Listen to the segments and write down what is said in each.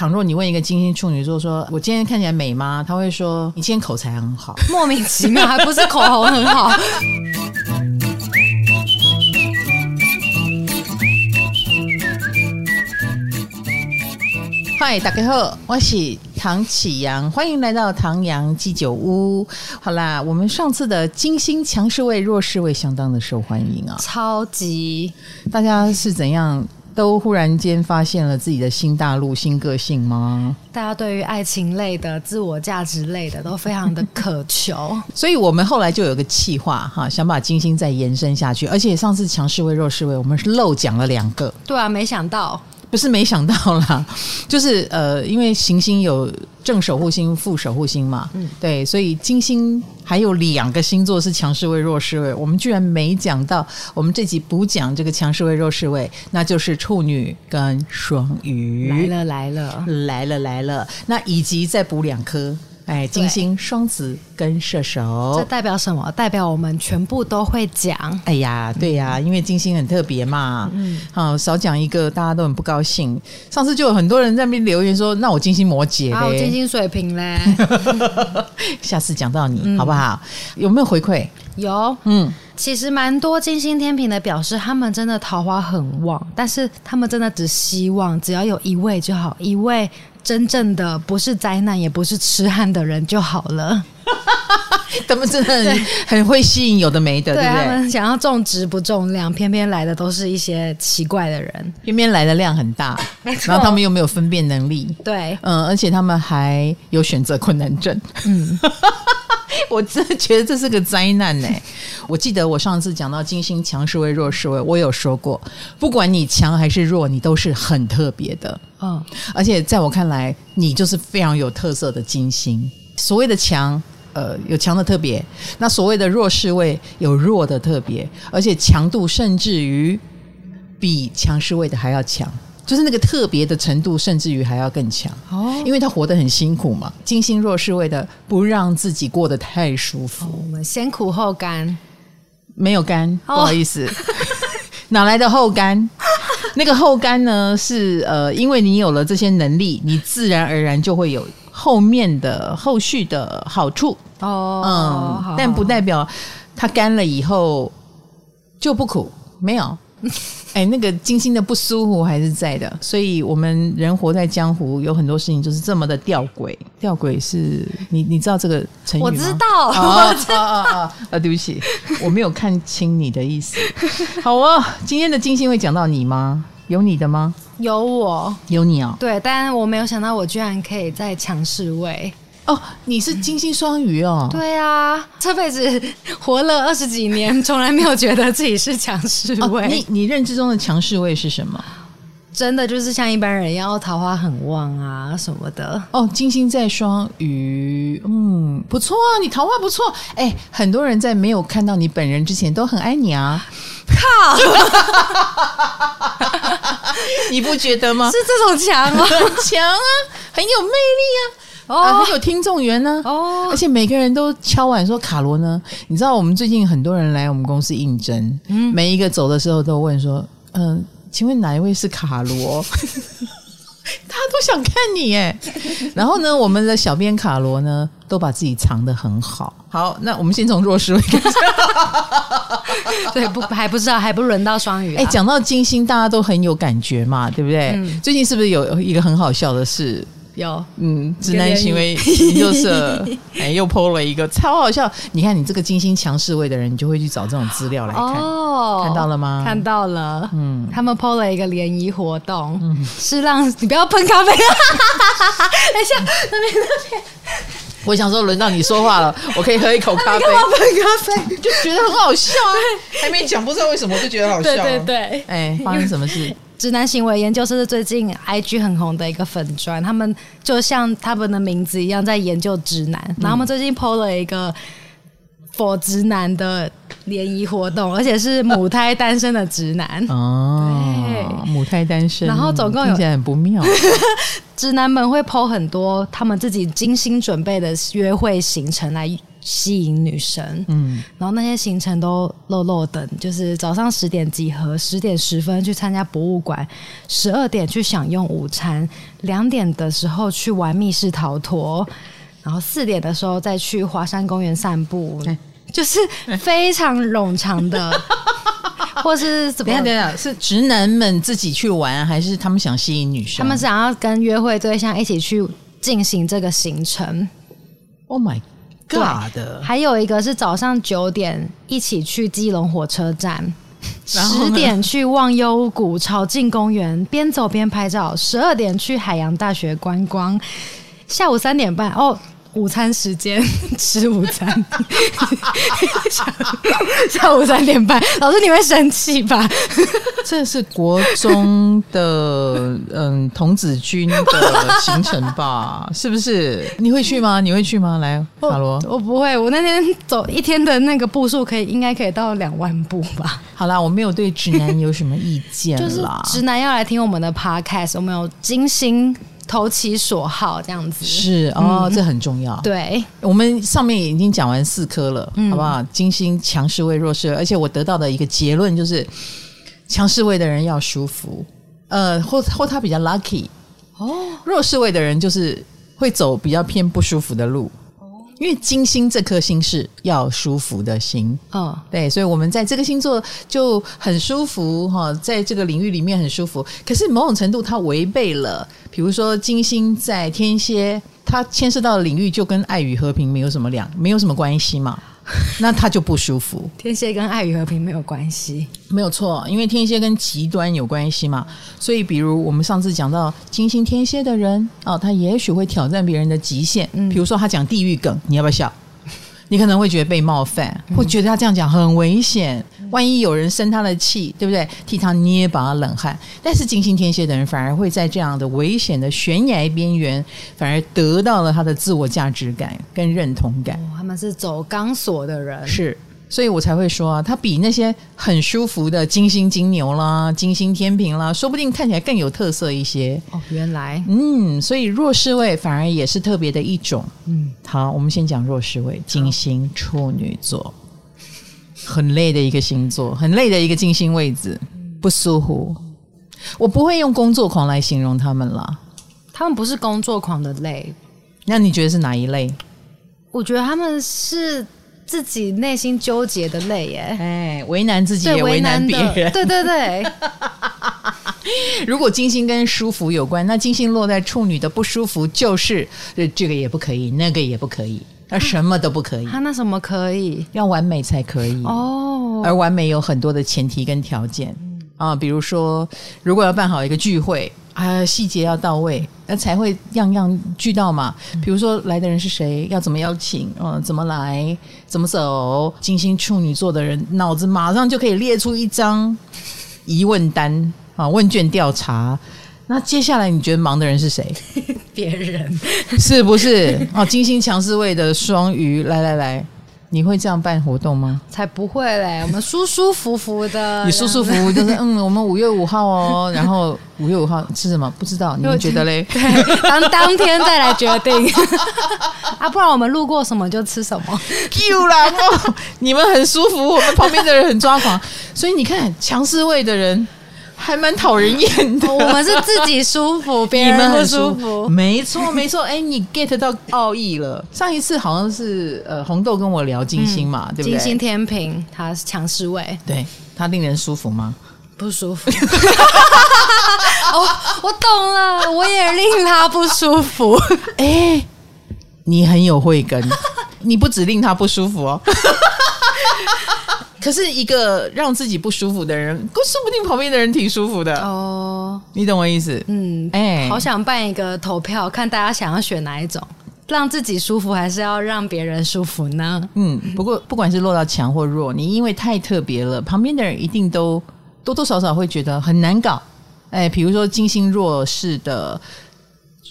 倘若你问一个金星处女座说：“我今天看起来美吗？”他会说：“你今天口才很好。”莫名其妙，还不是口红很好。嗨，大家好，我是唐启阳，欢迎来到唐阳鸡酒屋。好啦，我们上次的金星强势位、弱势位相当的受欢迎啊，超级！大家是怎样都忽然间发现了自己的新大陆、新个性吗？大家对于爱情类的、自我价值类的都非常的渴求，所以我们后来就有个计划哈，想把金星再延伸下去。而且上次强势位、弱势位，我们是漏讲了两个。对啊，没想到。不是没想到啦，就是呃，因为行星有正守护星、副守护星嘛，嗯，对，所以金星还有两个星座是强势位、弱势位，我们居然没讲到。我们这集补讲这个强势位、弱势位，那就是处女跟双鱼。来了来了来了来了，那以及再补两颗。哎，金星双子跟射手，这代表什么？代表我们全部都会讲。哎呀，对呀，因为金星很特别嘛。嗯，好，少讲一个，大家都很不高兴。上次就有很多人在那边留言说：“那我金星摩羯嘞，我金星水瓶嘞。”下次讲到你好不好？有没有回馈？有，嗯，其实蛮多金星天平的表示，他们真的桃花很旺，但是他们真的只希望只要有一位就好，一位。真正的不是灾难，也不是痴汉的人就好了。他们真的很很会吸引有的没的，对，对不对？他们想要重质不重量，偏偏来的都是一些奇怪的人，偏偏来的量很大。然后他们又没有分辨能力，对，嗯，而且他们还有选择困难症，嗯。我真的觉得这是个灾难呢。我记得我上次讲到金星强势位、弱势位，我有说过，不管你强还是弱，你都是很特别的。嗯，而且在我看来，你就是非常有特色的金星。所谓的强，呃，有强的特别；那所谓的弱势位，有弱的特别，而且强度甚至于比强势位的还要强。就是那个特别的程度，甚至于还要更强哦，因为他活得很辛苦嘛。金星若是为了，不让自己过得太舒服。哦、我们先苦后甘，没有甘，不好意思，哦、哪来的后甘？那个后甘呢？是呃，因为你有了这些能力，你自然而然就会有后面的后续的好处哦。嗯，好但不代表它干了以后就不苦，没有。哎，那个金星的不舒服还是在的，所以我们人活在江湖，有很多事情就是这么的吊诡。吊诡是你你知道这个成语吗？我知道，我知道啊，对不起，我没有看清你的意思。好啊，今天的金星会讲到你吗？有你的吗？有我，有你啊、哦。对，但我没有想到，我居然可以在强势位。哦，你是金星双鱼哦？对啊，这辈子活了二十几年，从来没有觉得自己是强势位。哦、你你认知中的强势位是什么？真的就是像一般人一样，桃花很旺啊什么的。哦，金星在双鱼，嗯，不错啊，你桃花不错。哎，很多人在没有看到你本人之前都很爱你啊。靠！你不觉得吗？是这种强吗？强啊，很有魅力啊。哦、啊，很有听众缘呢。哦，而且每个人都敲碗说卡罗呢。你知道我们最近很多人来我们公司应征，嗯，每一个走的时候都问说，嗯、呃，请问哪一位是卡罗？大家都想看你哎。然后呢，我们的小编卡罗呢，都把自己藏得很好。好，那我们先从弱势位开始。对，不还不知道，还不轮到双鱼、啊。哎，讲到金星，大家都很有感觉嘛，对不对？嗯、最近是不是有一个很好笑的事？有，嗯，直男行为研究社哎，又 PO 了一个超好笑。你看，你这个精心强势位的人，你就会去找这种资料来看。哦，看到了吗？看到了。嗯，他们 PO 了一个联谊活动，嗯、是让你不要喷咖啡。等一下，那边那边。我想说，轮到你说话了，我可以喝一口咖啡。喷咖啡，就觉得很好笑啊。还没讲，不知道为什么，就觉得好笑。对对对，哎，发生什么事？直男行为研究社是最近 IG 很红的一个粉专，他们就像他们的名字一样，在研究直男。嗯、然后他们最近 PO 了一个 for 直男的联谊活动，而且是母胎单身的直男哦，对母胎单身。然后总共有听起来很不妙，直男们会 PO 很多他们自己精心准备的约会行程来吸引女生，嗯，然后那些行程都漏漏等，就是早上十点集合，十点十分去参加博物馆，十二点去享用午餐，两点的时候去玩密室逃脱，然后四点的时候再去华山公园散步，欸、就是非常冗长的，欸、或是怎么样？等等，是直男们自己去玩，还是他们想吸引女生？他们想要跟约会对象一起去进行这个行程。Oh my。尬的，还有一个是早上九点一起去基隆火车站，十点去忘忧谷朝进公园边走边拍照，十二点去海洋大学观光，下午三点半哦。午餐时间吃午餐，下午三点半，老师你会生气吧？这是国中的嗯童子军的行程吧？是不是？你会去吗？你会去吗？来，卡罗，我不会。我那天走一天的那个步数，可以应该可以到两万步吧？好啦，我没有对直男有什么意见啦。就是直男要来听我们的 podcast，我们有金星。投其所好，这样子是哦，嗯、这很重要。对，我们上面已经讲完四颗了，嗯、好不好？金星强势位、弱势位，而且我得到的一个结论就是，强势位的人要舒服，呃，或或他比较 lucky 哦。弱势位的人就是会走比较偏不舒服的路。因为金星这颗星是要舒服的心，嗯、哦，对，所以我们在这个星座就很舒服哈，在这个领域里面很舒服。可是某种程度，它违背了，比如说金星在天蝎，它牵涉到的领域就跟爱与和平没有什么两，没有什么关系嘛。那他就不舒服。天蝎跟爱与和平没有关系，没有错，因为天蝎跟极端有关系嘛。所以，比如我们上次讲到金星天蝎的人哦，他也许会挑战别人的极限。嗯，比如说他讲地狱梗，你要不要笑？你可能会觉得被冒犯，会觉得他这样讲很危险。万一有人生他的气，对不对？替他捏把冷汗。但是金星天蝎的人反而会在这样的危险的悬崖边缘，反而得到了他的自我价值感跟认同感。哦，他们是走钢索的人，是，所以我才会说啊，他比那些很舒服的金星金牛啦、金星天平啦，说不定看起来更有特色一些。哦，原来，嗯，所以弱势位反而也是特别的一种。嗯，好，我们先讲弱势位，金星处女座。很累的一个星座，很累的一个金星位置，不舒服。我不会用工作狂来形容他们啦，他们不是工作狂的累。那你觉得是哪一类？我觉得他们是自己内心纠结的累耶，哎，为难自己也为难别人。对对对。如果金星跟舒服有关，那金星落在处女的不舒服就是这个也不可以，那个也不可以。而什么都不可以，他那什么可以？要完美才可以哦。而完美有很多的前提跟条件啊，比如说，如果要办好一个聚会啊，细节要到位，那才会样样俱到嘛。比如说来的人是谁，要怎么邀请，嗯，怎么来，怎么走。金星处女座的人脑子马上就可以列出一张疑问单啊，问卷调查。那接下来你觉得忙的人是谁？别人是不是？哦，金星强势位的双鱼，来来来，你会这样办活动吗？才不会嘞，我们舒舒服服的。你舒舒服服 就是嗯，我们五月五号哦，然后五月五号吃什么？不知道，你们觉得嘞？对，当当天再来决定啊，不然我们路过什么就吃什么。Q 啦，哦，你们很舒服，我们旁边的人很抓狂，所以你看强势位的人。还蛮讨人厌的，我们是自己舒服，别人不舒服。没错，没错。哎，你 get 到奥义了。上一次好像是呃红豆跟我聊金星嘛，嗯、对不对？金星天平，他是强势位，对，他令人舒服吗？不舒服。哦，我懂了，我也令他不舒服。哎，你很有慧根，你不只令他不舒服哦。可是一个让自己不舒服的人，说不定旁边的人挺舒服的哦。你懂我意思？嗯，哎，好想办一个投票，看大家想要选哪一种，让自己舒服，还是要让别人舒服呢？嗯，不过不管是落到强或弱，你因为太特别了，旁边的人一定都多多少少会觉得很难搞。哎，比如说金星弱势的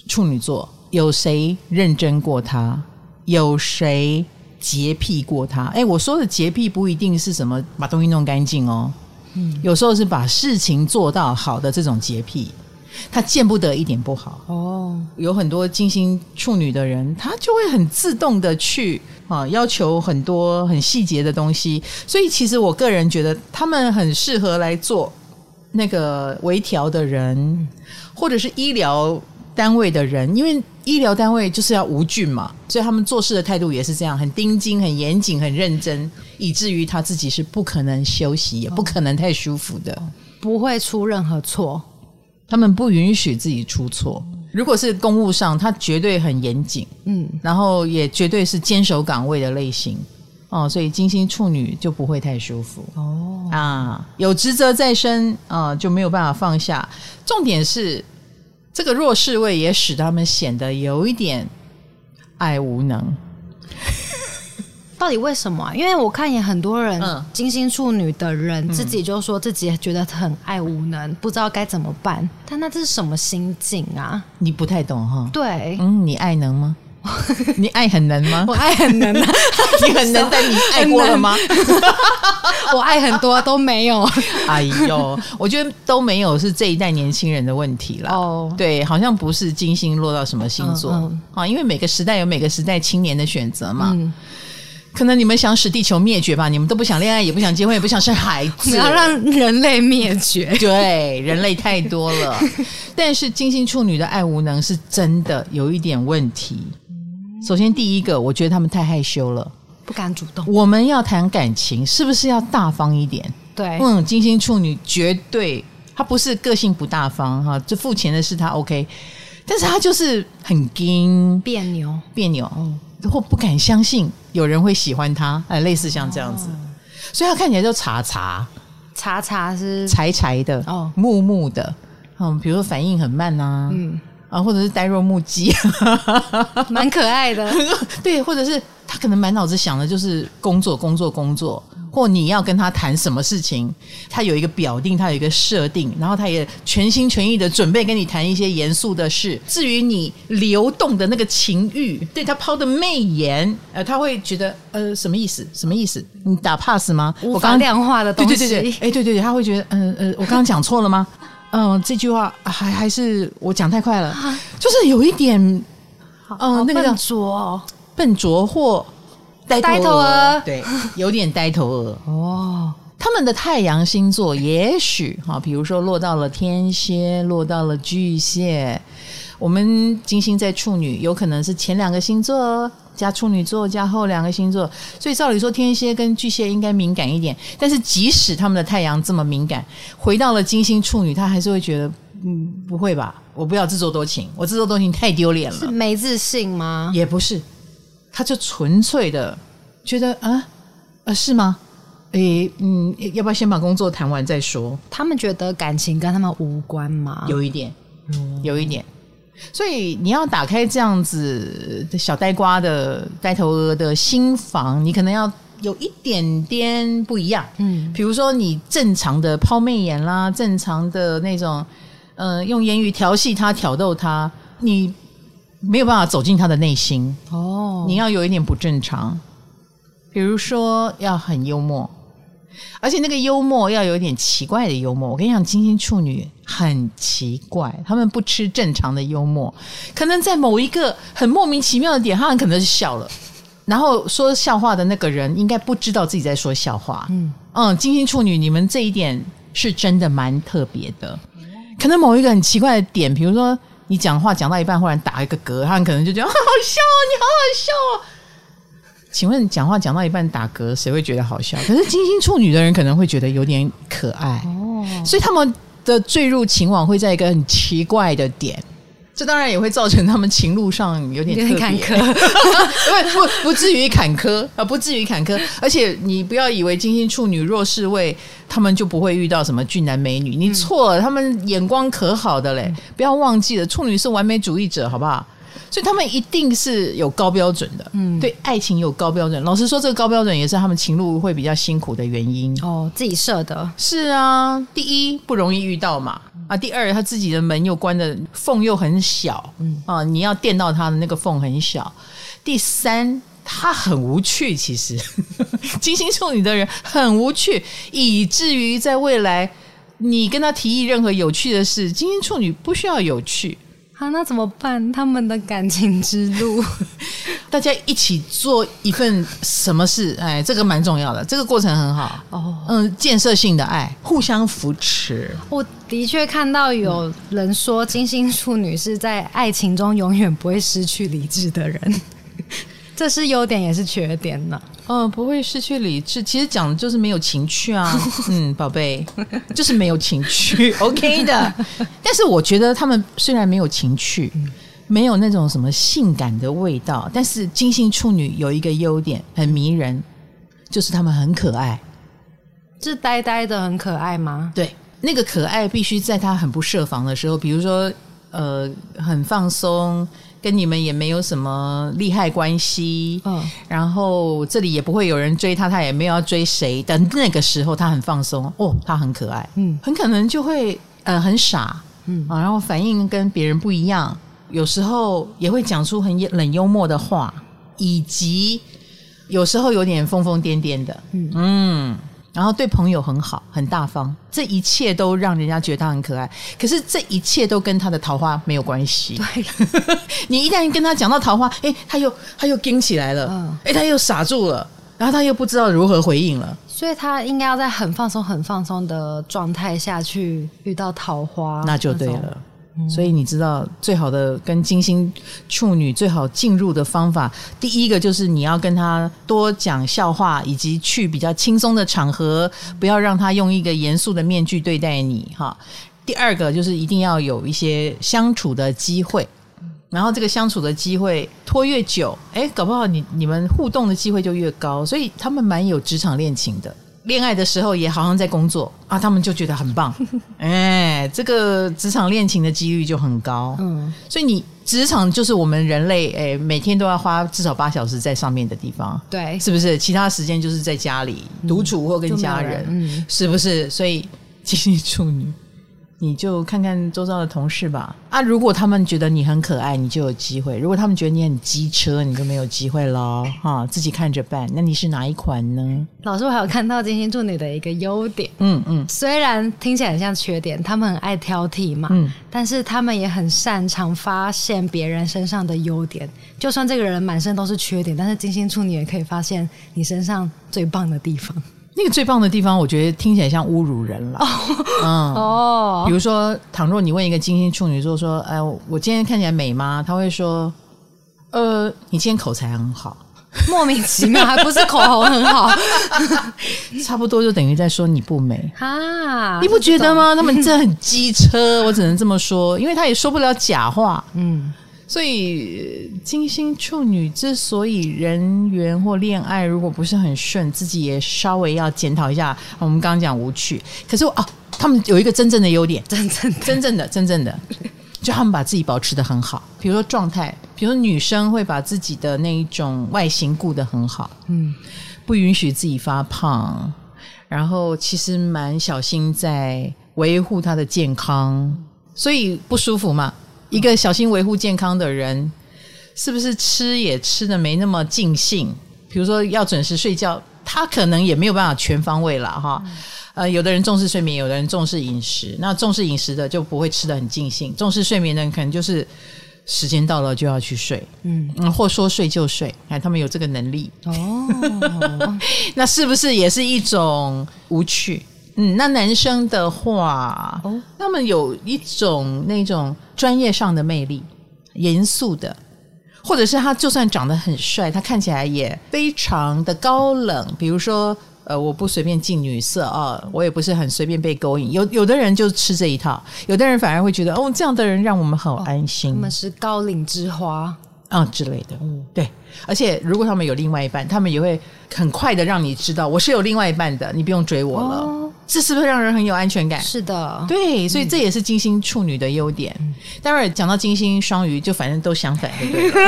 处女座，有谁认真过他？有谁？洁癖过他，哎，我说的洁癖不一定是什么把东西弄干净哦，嗯，有时候是把事情做到好的这种洁癖，他见不得一点不好。哦。有很多金星处女的人，他就会很自动的去啊，要求很多很细节的东西，所以其实我个人觉得他们很适合来做那个微调的人，或者是医疗单位的人，因为医疗单位就是要无菌嘛，所以他们做事的态度也是这样，很盯紧、很严谨、很认真，以至于他自己是不可能休息，也不可能太舒服的，不会出任何错。他们不允许自己出错。如果是公务上，他绝对很严谨，嗯，然后也绝对是坚守岗位的类型，哦，所以金星处女就不会太舒服哦啊，有职责在身啊，就没有办法放下。重点是这个弱势位也使他们显得有一点爱无能。到底为什么啊？因为我看也很多人，金星处女的人自己就说自己觉得很爱无能，不知道该怎么办。但那这是什么心境啊？你不太懂哈？对，嗯，你爱能吗？你爱很能吗？我爱很能啊，你很能，但你爱过了吗？我爱很多都没有。哎呦，我觉得都没有是这一代年轻人的问题啦。哦，对，好像不是金星落到什么星座啊？因为每个时代有每个时代青年的选择嘛。可能你们想使地球灭绝吧？你们都不想恋爱，也不想结婚，也不想生孩子，你要让人类灭绝。对，人类太多了。但是金星处女的爱无能是真的有一点问题。首先，第一个，我觉得他们太害羞了，不敢主动。我们要谈感情，是不是要大方一点？对，嗯，金星处女绝对，他不是个性不大方哈，这付钱的事他 OK，但是他就是很惊别扭，别扭。嗯。或不敢相信有人会喜欢他，哎，类似像这样子，哦、所以他看起来就茶茶，茶茶是柴柴的，哦，木木的，嗯，比如说反应很慢呐、啊，嗯，啊，或者是呆若木鸡，蛮可爱的，对，或者是他可能满脑子想的就是工作，工作，工作。或你要跟他谈什么事情，他有一个表定，他有一个设定，然后他也全心全意的准备跟你谈一些严肃的事。至于你流动的那个情欲，对他抛的媚眼，呃，他会觉得呃什么意思？什么意思？你打 pass 吗？我刚量化的东西。对对对对，哎对对对，他会觉得嗯呃，呃，我刚刚讲错了吗？嗯、呃，这句话还还是我讲太快了，就是有一点，嗯、呃，那个笨拙，笨拙或。呆头鹅，对，有点呆头鹅 哦。他们的太阳星座也许哈，比如说落到了天蝎，落到了巨蟹。我们金星在处女，有可能是前两个星座加处女座加后两个星座，所以照理说天蝎跟巨蟹应该敏感一点。但是即使他们的太阳这么敏感，回到了金星处女，他还是会觉得嗯，不会吧？我不要自作多情，我自作多情太丢脸了。是没自信吗？也不是。他就纯粹的觉得啊，呃，是吗？诶，嗯，要不要先把工作谈完再说？他们觉得感情跟他们无关吗？有一点，嗯，有一点。所以你要打开这样子小呆瓜的呆头鹅的心房，你可能要有一点点不一样。嗯，比如说你正常的抛媚眼啦，正常的那种，呃，用言语调戏他、挑逗他，你。没有办法走进他的内心哦，你要有一点不正常，比如说要很幽默，而且那个幽默要有一点奇怪的幽默。我跟你讲，金星处女很奇怪，他们不吃正常的幽默，可能在某一个很莫名其妙的点，他们可能是笑了，然后说笑话的那个人应该不知道自己在说笑话。嗯嗯，金星处女，你们这一点是真的蛮特别的，可能某一个很奇怪的点，比如说。你讲话讲到一半，忽然打一个嗝，他们可能就觉得好好笑哦，你好好笑哦。请问讲话讲到一半打嗝，谁会觉得好笑？可是金星处女的人可能会觉得有点可爱哦，所以他们的坠入情网会在一个很奇怪的点。这当然也会造成他们情路上有点坎坷，不不不至于坎坷啊，不至于坎坷。而且你不要以为金星处女弱势位，他们就不会遇到什么俊男美女，你错了，他们眼光可好的嘞，不要忘记了，处女是完美主义者，好不好？所以他们一定是有高标准的，嗯，对爱情有高标准。老实说，这个高标准也是他们情路会比较辛苦的原因哦，自己设的。是啊，第一不容易遇到嘛，啊，第二他自己的门又关的缝又很小，嗯啊，你要电到他的那个缝很小。第三，他很无趣，其实 金星处女的人很无趣，以至于在未来你跟他提议任何有趣的事，金星处女不需要有趣。啊，那怎么办？他们的感情之路，大家一起做一份什么事，哎，这个蛮重要的，这个过程很好哦。嗯，建设性的爱，互相扶持。我的确看到有人说，金星处女是在爱情中永远不会失去理智的人，这是优点也是缺点呢。嗯，不会失去理智，其实讲的就是没有情趣啊。嗯，宝贝，就是没有情趣，OK 的。但是我觉得他们虽然没有情趣。没有那种什么性感的味道，但是金星处女有一个优点，很迷人，就是他们很可爱，是呆呆的很可爱吗？对，那个可爱必须在他很不设防的时候，比如说呃很放松，跟你们也没有什么利害关系，嗯，然后这里也不会有人追他，他也没有要追谁，但那个时候他很放松，哦，他很可爱，嗯，很可能就会呃很傻，嗯。啊，然后反应跟别人不一样。有时候也会讲出很冷幽默的话，以及有时候有点疯疯癫癫的，嗯，嗯，然后对朋友很好，很大方，这一切都让人家觉得他很可爱。可是这一切都跟他的桃花没有关系。对，你一旦跟他讲到桃花，哎，他又他又惊起来了，嗯，哎，他又傻住了，然后他又不知道如何回应了。所以他应该要在很放松、很放松的状态下去遇到桃花，那就对了。所以你知道，最好的跟金星处女最好进入的方法，第一个就是你要跟他多讲笑话，以及去比较轻松的场合，不要让他用一个严肃的面具对待你哈。第二个就是一定要有一些相处的机会，然后这个相处的机会拖越久，哎，搞不好你你们互动的机会就越高，所以他们蛮有职场恋情的。恋爱的时候也好像在工作啊，他们就觉得很棒，哎，这个职场恋情的几率就很高。嗯，所以你职场就是我们人类哎，每天都要花至少八小时在上面的地方，对，是不是？其他时间就是在家里独处或跟家人，嗯，是不是？所以金星处女。你就看看周遭的同事吧。啊，如果他们觉得你很可爱，你就有机会；如果他们觉得你很机车，你就没有机会了。哈，自己看着办。那你是哪一款呢？老师，我还有看到金星处女的一个优点。嗯嗯，虽然听起来很像缺点，他们很爱挑剔嘛。嗯，但是他们也很擅长发现别人身上的优点。就算这个人满身都是缺点，但是金星处女也可以发现你身上最棒的地方。那个最棒的地方，我觉得听起来像侮辱人了。嗯哦，比如说，倘若你问一个金星处女座说：“哎，我今天看起来美吗？”他会说：“呃，你今天口才很好。”莫名其妙，还不是口红很好，差不多就等于在说你不美啊？你不觉得吗？他们真的很机车，我只能这么说，因为他也说不了假话。嗯。所以金星处女之所以人缘或恋爱如果不是很顺，自己也稍微要检讨一下。我们刚刚讲无趣，可是哦，他们有一个真正的优点，真正的真正的真正的，就他们把自己保持的很好。比如说状态，比如说女生会把自己的那一种外形顾得很好，嗯，不允许自己发胖，然后其实蛮小心在维护她的健康，所以不舒服嘛。一个小心维护健康的人，是不是吃也吃的没那么尽兴？比如说要准时睡觉，他可能也没有办法全方位了哈。呃，有的人重视睡眠，有的人重视饮食。那重视饮食的就不会吃的很尽兴，重视睡眠的人可能就是时间到了就要去睡，嗯嗯，或说睡就睡，哎，他们有这个能力哦。那是不是也是一种无趣？嗯，那男生的话，哦，他们有一种那种专业上的魅力，严肃的，或者是他就算长得很帅，他看起来也非常的高冷。比如说，呃，我不随便进女色啊，我也不是很随便被勾引。有有的人就吃这一套，有的人反而会觉得，哦，这样的人让我们很安心。他们是高岭之花。啊、嗯、之类的，嗯，对，而且如果他们有另外一半，他们也会很快的让你知道我是有另外一半的，你不用追我了，哦、这是不是让人很有安全感？是的，对，所以这也是金星处女的优点。嗯、待会儿讲到金星双鱼，就反正都相反，对不对？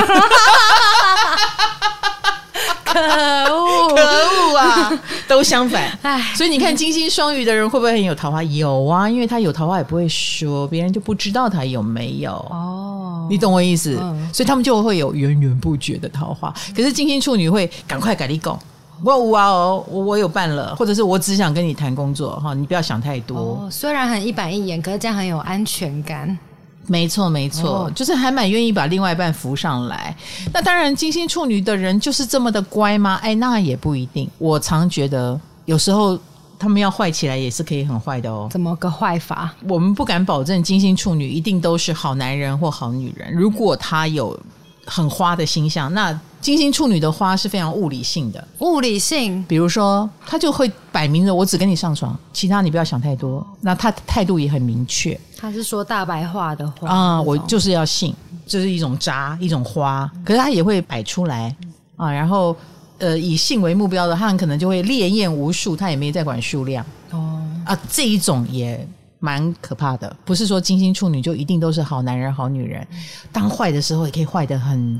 可恶，可恶啊！都相反，唉，所以你看金星双鱼的人会不会很有桃花？有啊，因为他有桃花也不会说，别人就不知道他有没有哦。你懂我意思？嗯、所以他们就会有源源不绝的桃花。可是金星处女会赶快改立功，我哇哦，我我有办了，或者是我只想跟你谈工作哈，你不要想太多。哦、虽然很一板一眼，可是这样很有安全感。没错，没错，哦、就是还蛮愿意把另外一半扶上来。那当然，金星处女的人就是这么的乖吗？哎，那也不一定。我常觉得，有时候他们要坏起来也是可以很坏的哦。怎么个坏法？我们不敢保证金星处女一定都是好男人或好女人。如果他有很花的星象，那金星处女的花是非常物理性的。物理性，比如说，他就会摆明着我只跟你上床，其他你不要想太多。那他态度也很明确。他是说大白话的话啊、嗯，我就是要性，这、就是一种渣，一种花。可是他也会摆出来啊，然后呃，以性为目标的，他很可能就会烈焰无数，他也没在管数量哦啊，这一种也蛮可怕的。不是说金星处女就一定都是好男人、好女人，当坏的时候也可以坏得很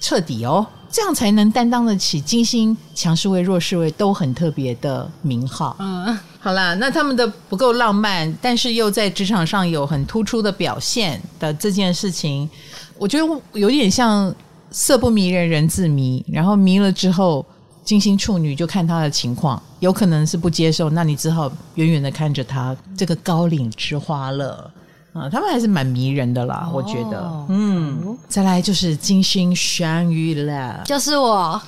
彻底哦，这样才能担当得起金星强势位、弱势位都很特别的名号。嗯。好啦，那他们的不够浪漫，但是又在职场上有很突出的表现的这件事情，我觉得有点像色不迷人人自迷，然后迷了之后，金星处女就看他的情况，有可能是不接受，那你只好远远的看着他这个高岭之花了啊，他们还是蛮迷人的啦，哦、我觉得，嗯，再来就是金星双鱼了，就是我，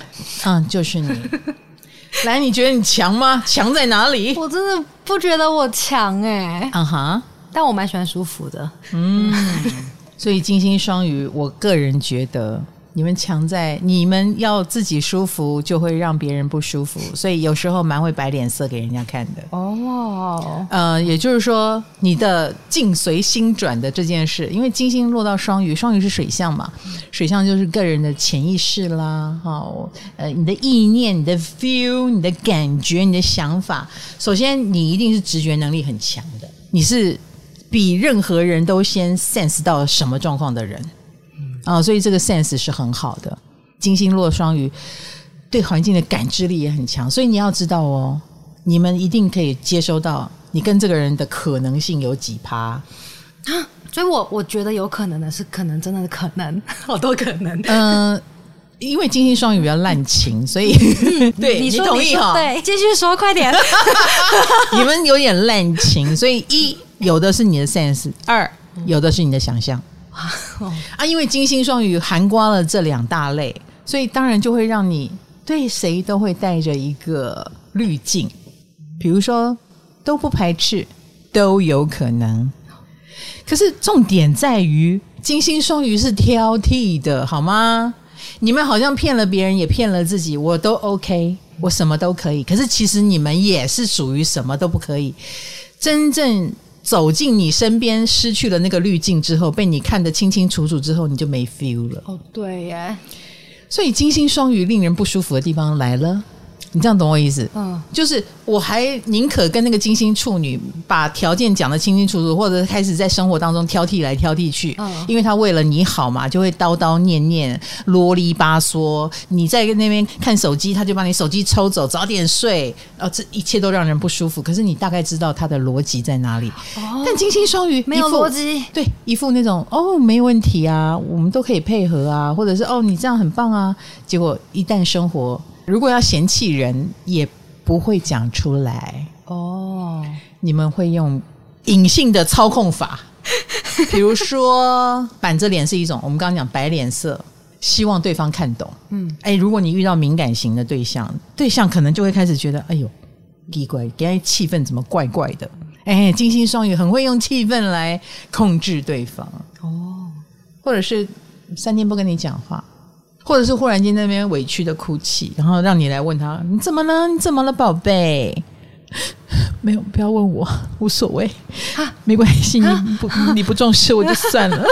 嗯，就是你。来，你觉得你强吗？强在哪里？我真的不觉得我强哎、欸。嗯哼、uh，huh. 但我蛮喜欢舒服的。嗯，所以金星双鱼，我个人觉得。你们强在你们要自己舒服，就会让别人不舒服，所以有时候蛮会摆脸色给人家看的。哦，呃，也就是说，你的境随心转的这件事，因为金星落到双鱼，双鱼是水象嘛，水象就是个人的潜意识啦，好，呃，你的意念、你的 feel、你的感觉、你的想法，首先你一定是直觉能力很强的，你是比任何人都先 sense 到什么状况的人。啊、哦，所以这个 sense 是很好的。金星落双鱼，对环境的感知力也很强。所以你要知道哦，你们一定可以接收到你跟这个人的可能性有几趴啊？所以我我觉得有可能的是，可能真的是可能，好多可能。嗯、呃，因为金星双鱼比较滥情，所以 对你同意哈？对，继续说，快点。你们有点滥情，所以一有的是你的 sense，二有的是你的想象。啊，因为金星双鱼涵盖了这两大类，所以当然就会让你对谁都会带着一个滤镜，比如说都不排斥，都有可能。可是重点在于金星双鱼是挑剔的，好吗？你们好像骗了别人，也骗了自己，我都 OK，我什么都可以。可是其实你们也是属于什么都不可以，真正。走进你身边，失去了那个滤镜之后，被你看得清清楚楚之后，你就没 feel 了。哦，对耶。所以金星双鱼令人不舒服的地方来了。你这样懂我意思？嗯，就是我还宁可跟那个金星处女把条件讲得清清楚楚，或者开始在生活当中挑剔来挑剔去，嗯，因为他为了你好嘛，就会叨叨念念、啰里吧嗦。你在那边看手机，他就把你手机抽走，早点睡。哦，这一切都让人不舒服。可是你大概知道他的逻辑在哪里。哦，但金星双鱼没有逻辑，对，一副那种哦，没问题啊，我们都可以配合啊，或者是哦，你这样很棒啊。结果一旦生活。如果要嫌弃人，也不会讲出来哦。你们会用隐性的操控法，比如说板着脸是一种，我们刚刚讲摆脸色，希望对方看懂。嗯，哎，如果你遇到敏感型的对象，对象可能就会开始觉得，哎呦，奇怪，今天气氛怎么怪怪的？哎，金星双鱼很会用气氛来控制对方哦，或者是三天不跟你讲话。或者是忽然间那边委屈的哭泣，然后让你来问他，你怎么了？你怎么了，宝贝？没有，不要问我，无所谓。啊，没关系，你不你不重视我就算了。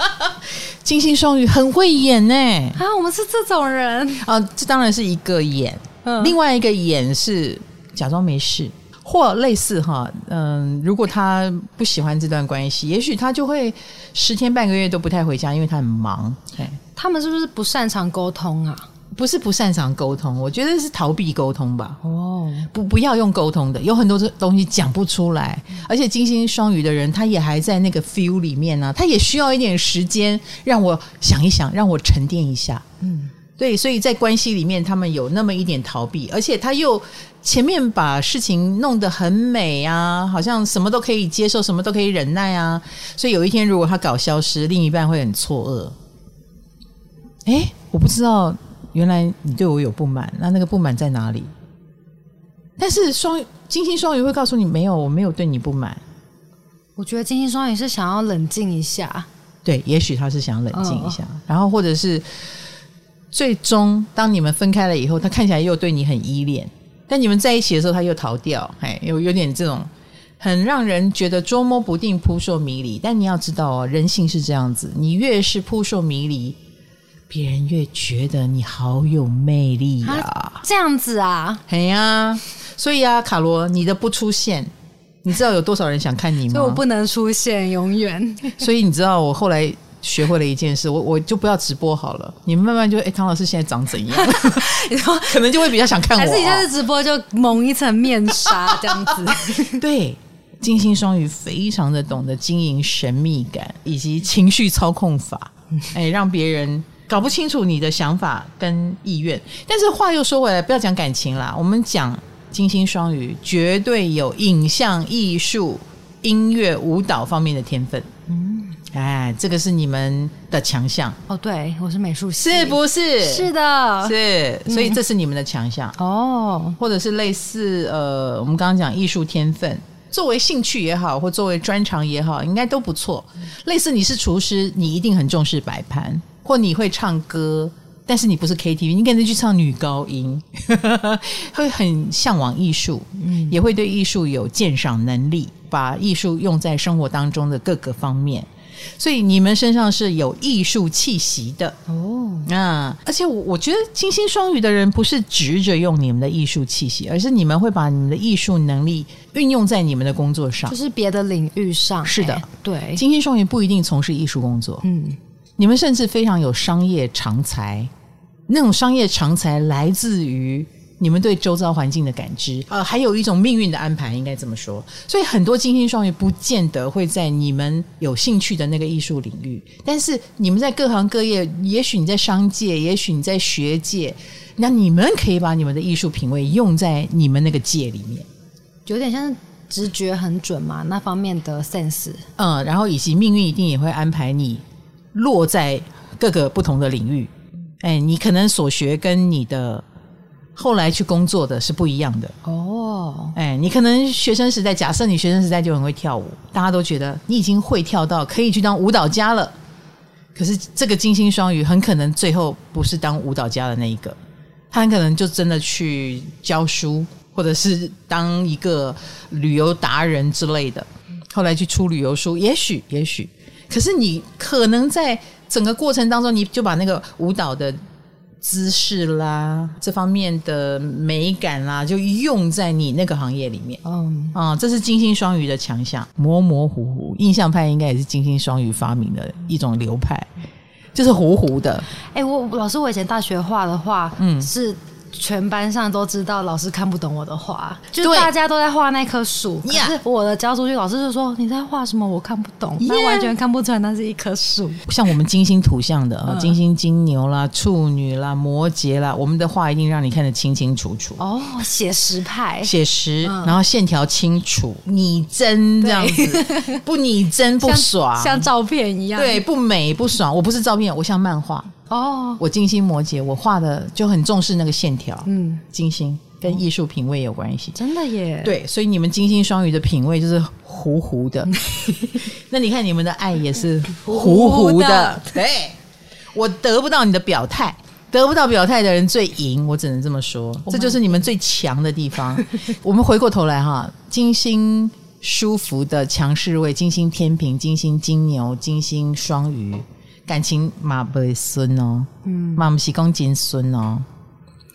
金星双鱼很会演呢，啊，我们是这种人。啊，这当然是一个演，嗯，另外一个演是假装没事，或类似哈，嗯，如果他不喜欢这段关系，也许他就会十天半个月都不太回家，因为他很忙，他们是不是不擅长沟通啊？不是不擅长沟通，我觉得是逃避沟通吧。哦，不，不要用沟通的，有很多这东西讲不出来。而且金星双鱼的人，他也还在那个 feel 里面呢、啊，他也需要一点时间让我想一想，让我沉淀一下。嗯，对，所以在关系里面，他们有那么一点逃避，而且他又前面把事情弄得很美啊，好像什么都可以接受，什么都可以忍耐啊。所以有一天如果他搞消失，另一半会很错愕。哎，我不知道，原来你对我有不满，那那个不满在哪里？但是双金星双鱼会告诉你，没有，我没有对你不满。我觉得金星双鱼是想要冷静一下，对，也许他是想冷静一下，哦、然后或者是最终当你们分开了以后，他看起来又对你很依恋，但你们在一起的时候他又逃掉，哎，有有点这种很让人觉得捉摸不定、扑朔迷离。但你要知道哦，人性是这样子，你越是扑朔迷离，别人越觉得你好有魅力呀、啊。这样子啊？哎呀，所以啊，卡罗，你的不出现。你知道有多少人想看你吗？所以我不能出现，永远。所以你知道我后来学会了一件事，我我就不要直播好了。你们慢慢就哎，唐老师现在长怎样？你 说可能就会比较想看我。还是你下次直播就蒙一层面纱这样子？对，金星双鱼非常的懂得经营神秘感以及情绪操控法，哎，让别人搞不清楚你的想法跟意愿。但是话又说回来，不要讲感情啦，我们讲。金星双鱼绝对有影像艺术、音乐、舞蹈方面的天分。嗯，哎，这个是你们的强项。哦，对，我是美术系，是不是？是的，是，所以这是你们的强项。哦、嗯，或者是类似呃，我们刚刚讲艺术天分，作为兴趣也好，或作为专长也好，应该都不错。类似你是厨师，你一定很重视摆盘，或你会唱歌。但是你不是 KTV，你可能去唱女高音，会很向往艺术，嗯，也会对艺术有鉴赏能力，把艺术用在生活当中的各个方面，所以你们身上是有艺术气息的哦。啊，而且我我觉得金星双鱼的人不是直着用你们的艺术气息，而是你们会把你们的艺术能力运用在你们的工作上，就是别的领域上。是的，对，金星双鱼不一定从事艺术工作，嗯。你们甚至非常有商业常才，那种商业常才来自于你们对周遭环境的感知，呃，还有一种命运的安排，应该这么说。所以很多金星双鱼不见得会在你们有兴趣的那个艺术领域，但是你们在各行各业，也许你在商界，也许你在学界，那你们可以把你们的艺术品味用在你们那个界里面，有点像直觉很准嘛，那方面的 sense。嗯，然后以及命运一定也会安排你。落在各个不同的领域，哎，你可能所学跟你的后来去工作的是不一样的哦。哎，你可能学生时代，假设你学生时代就很会跳舞，大家都觉得你已经会跳到可以去当舞蹈家了。可是这个金星双鱼很可能最后不是当舞蹈家的那一个，他很可能就真的去教书，或者是当一个旅游达人之类的，后来去出旅游书，也许，也许。可是你可能在整个过程当中，你就把那个舞蹈的姿势啦，这方面的美感啦，就用在你那个行业里面。嗯啊，这是金星双鱼的强项，模模糊糊。印象派应该也是金星双鱼发明的一种流派，就是糊糊的。哎、欸，我老师，我以前大学画的画，嗯，是。全班上都知道老师看不懂我的画，就大家都在画那棵树。可是我的教出去，老师就说你在画什么？我看不懂，那 Yeah. 完全看不出来那是一棵树。像我们金星图像的，啊、金星金牛啦、处女啦、摩羯啦，我们的画一定让你看得清清楚楚。哦，写实派，写实，嗯、然后线条清楚、拟真这样子，不拟真不爽，像，像照片一样。对，不美不爽。我不是照片，我像漫画。哦，我金星摩羯，我画的就很重视那个线条。嗯，金星跟艺术品味有关系，真的耶。对，所以你们金星双鱼的品味就是糊糊的。那你看你们的爱也是糊糊的。糊糊的对，我得不到你的表态，得不到表态的人最赢，我只能这么说，这就是你们最强的地方。我们回过头来哈，金星舒服的强势位，金星天平、金星金牛、金星双鱼。感情嘛不顺哦，嗯，嘛不是讲金顺哦，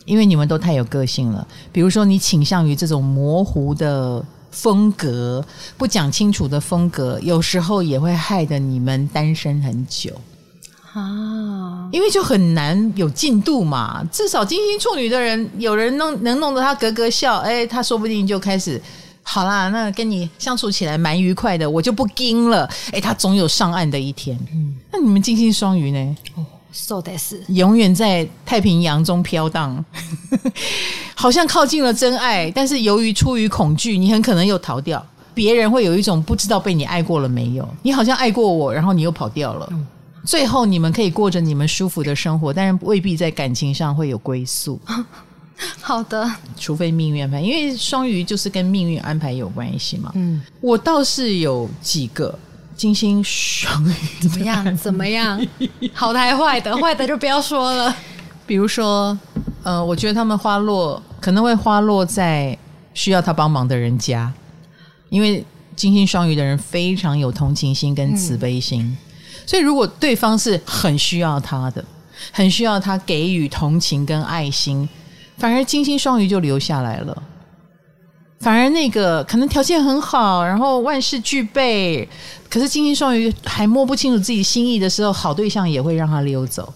因为你们都太有个性了。比如说，你倾向于这种模糊的风格，不讲清楚的风格，有时候也会害得你们单身很久啊。因为就很难有进度嘛。至少金星处女的人，有人弄能弄得他咯咯笑，哎，他说不定就开始。好啦，那跟你相处起来蛮愉快的，我就不惊了。哎，他总有上岸的一天。嗯，那你们金星双鱼呢？哦，So this 永远在太平洋中飘荡，好像靠近了真爱，但是由于出于恐惧，你很可能又逃掉。别人会有一种不知道被你爱过了没有，你好像爱过我，然后你又跑掉了。嗯、最后你们可以过着你们舒服的生活，但是未必在感情上会有归宿。好的，除非命运安排，因为双鱼就是跟命运安排有关系嘛。嗯，我倒是有几个。金星双鱼怎么样？怎么样？好的还坏的？坏的就不要说了。比如说，呃，我觉得他们花落可能会花落在需要他帮忙的人家，因为金星双鱼的人非常有同情心跟慈悲心，嗯、所以如果对方是很需要他的，很需要他给予同情跟爱心，反而金星双鱼就留下来了。反而那个可能条件很好，然后万事俱备，可是金星双鱼还摸不清楚自己心意的时候，好对象也会让他溜走。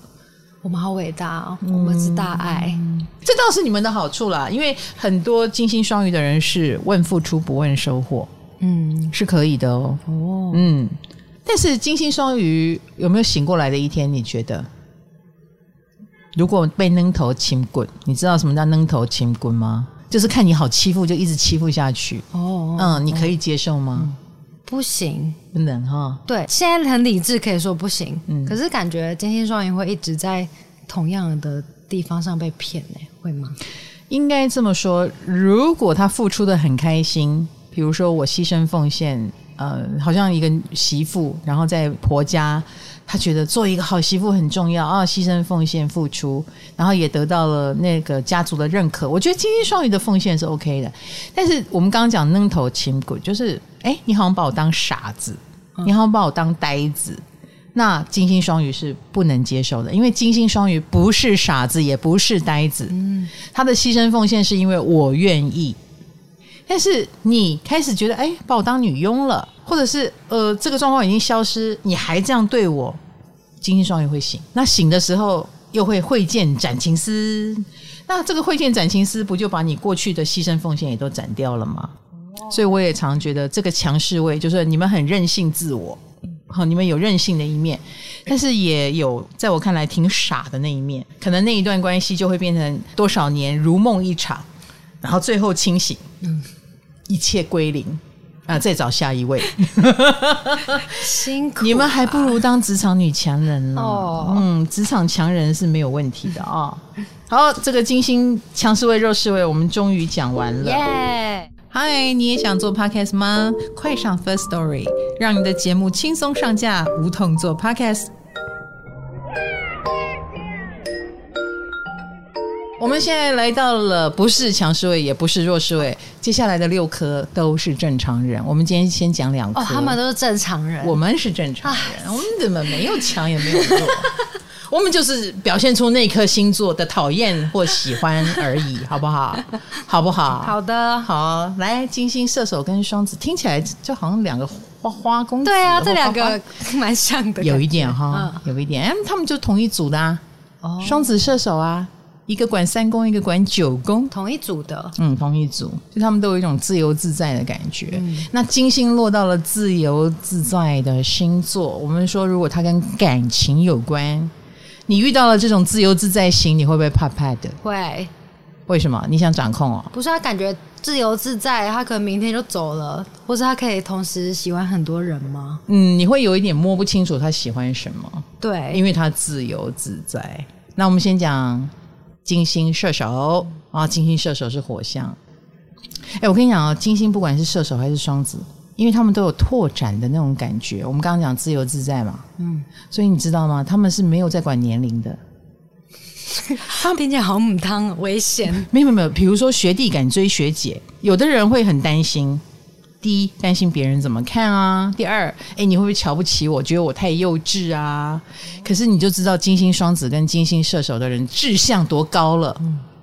我们好伟大哦，我们是大爱，嗯，这倒是你们的好处啦。因为很多金星双鱼的人是问付出不问收获，嗯，是可以的哦。哦，嗯，但是金星双鱼有没有醒过来的一天？你觉得？如果被扔头轻滚，你知道什么叫扔头轻滚吗？就是看你好欺负，就一直欺负下去。哦，嗯，你可以接受吗？嗯、不行，不能哈。对，现在很理智，可以说不行。嗯，可是感觉金星双鱼会一直在同样的地方上被骗呢？会吗？应该这么说，如果他付出的很开心，比如说我牺牲奉献，呃，好像一个媳妇，然后在婆家。她觉得做一个好媳妇很重要啊，牺牲奉献付出，然后也得到了那个家族的认可。我觉得金星双鱼的奉献是 OK 的，但是我们刚刚讲愣头青骨，就是哎，你好像把我当傻子，你好像把我当呆子，那金星双鱼是不能接受的，因为金星双鱼不是傻子，也不是呆子，他的牺牲奉献是因为我愿意。但是你开始觉得，哎，把我当女佣了，或者是呃，这个状况已经消失，你还这样对我，金星双鱼会醒。那醒的时候又会会见斩情丝，那这个会见斩情丝，不就把你过去的牺牲奉献也都斩掉了吗？所以我也常觉得这个强势位就是你们很任性自我，好，你们有任性的一面，但是也有在我看来挺傻的那一面。可能那一段关系就会变成多少年如梦一场，然后最后清醒。嗯。一切归零啊！再找下一位，辛苦、啊。你们还不如当职场女强人呢。哦，嗯，职场强人是没有问题的啊、哦。好，这个金星强势位、弱势位，我们终于讲完了。耶！嗨，你也想做 podcast 吗？快上 Firstory，让你的节目轻松上架，无痛做 podcast。我们现在来到了不是强势位，也不是弱势位，接下来的六颗都是正常人。我们今天先讲两颗，哦，他们都是正常人，我们是正常人，唉我们怎么没有强也没有弱？我们就是表现出那颗星座的讨厌或喜欢而已，好不好？好不好？好的，好，来，金星射手跟双子听起来就好像两个花花公子，对啊，这两个 蛮像的，有一点哈，嗯、有一点，哎，他们就同一组的啊，哦，双子射手啊。一个管三宫，一个管九宫，同一组的，嗯，同一组，就他们都有一种自由自在的感觉。嗯、那金星落到了自由自在的星座，我们说，如果它跟感情有关，你遇到了这种自由自在型，你会不会怕怕的？会。为什么？你想掌控哦？不是，他感觉自由自在，他可能明天就走了，或是他可以同时喜欢很多人吗？嗯，你会有一点摸不清楚他喜欢什么。对，因为他自由自在。那我们先讲。金星射手啊，金星射手是火象。哎，我跟你讲啊，金星不管是射手还是双子，因为他们都有拓展的那种感觉。我们刚刚讲自由自在嘛，嗯，所以你知道吗？他们是没有在管年龄的。他们听起来好母汤，危险。没有没有，比如说学弟敢追学姐，有的人会很担心。第一，担心别人怎么看啊；第二，哎，你会不会瞧不起我，觉得我太幼稚啊？可是你就知道金星双子跟金星射手的人志向多高了，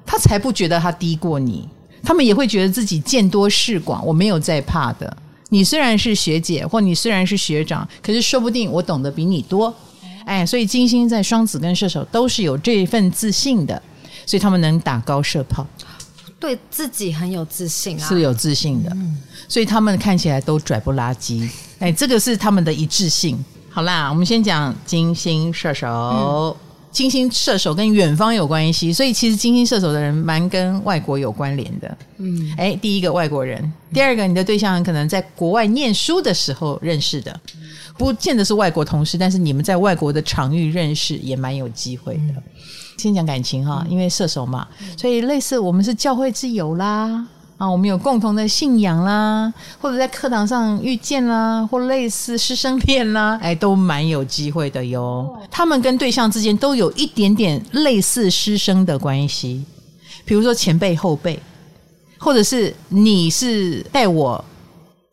他才不觉得他低过你，他们也会觉得自己见多识广，我没有在怕的。你虽然是学姐，或你虽然是学长，可是说不定我懂得比你多。哎，所以金星在双子跟射手都是有这份自信的，所以他们能打高射炮。对自己很有自信啊，是有自信的，嗯、所以他们看起来都拽不拉几。哎，这个是他们的一致性。好啦，我们先讲金星射手，嗯、金星射手跟远方有关系，所以其实金星射手的人蛮跟外国有关联的。嗯，哎，第一个外国人，第二个你的对象可能在国外念书的时候认识的，不见得是外国同事，但是你们在外国的场域认识也蛮有机会的。嗯、先讲感情哈，因为射手嘛，所以类似我们是教会之友啦。啊，我们有共同的信仰啦，或者在课堂上遇见啦，或类似师生恋啦，哎，都蛮有机会的哟。他们跟对象之间都有一点点类似师生的关系，比如说前辈后辈，或者是你是带我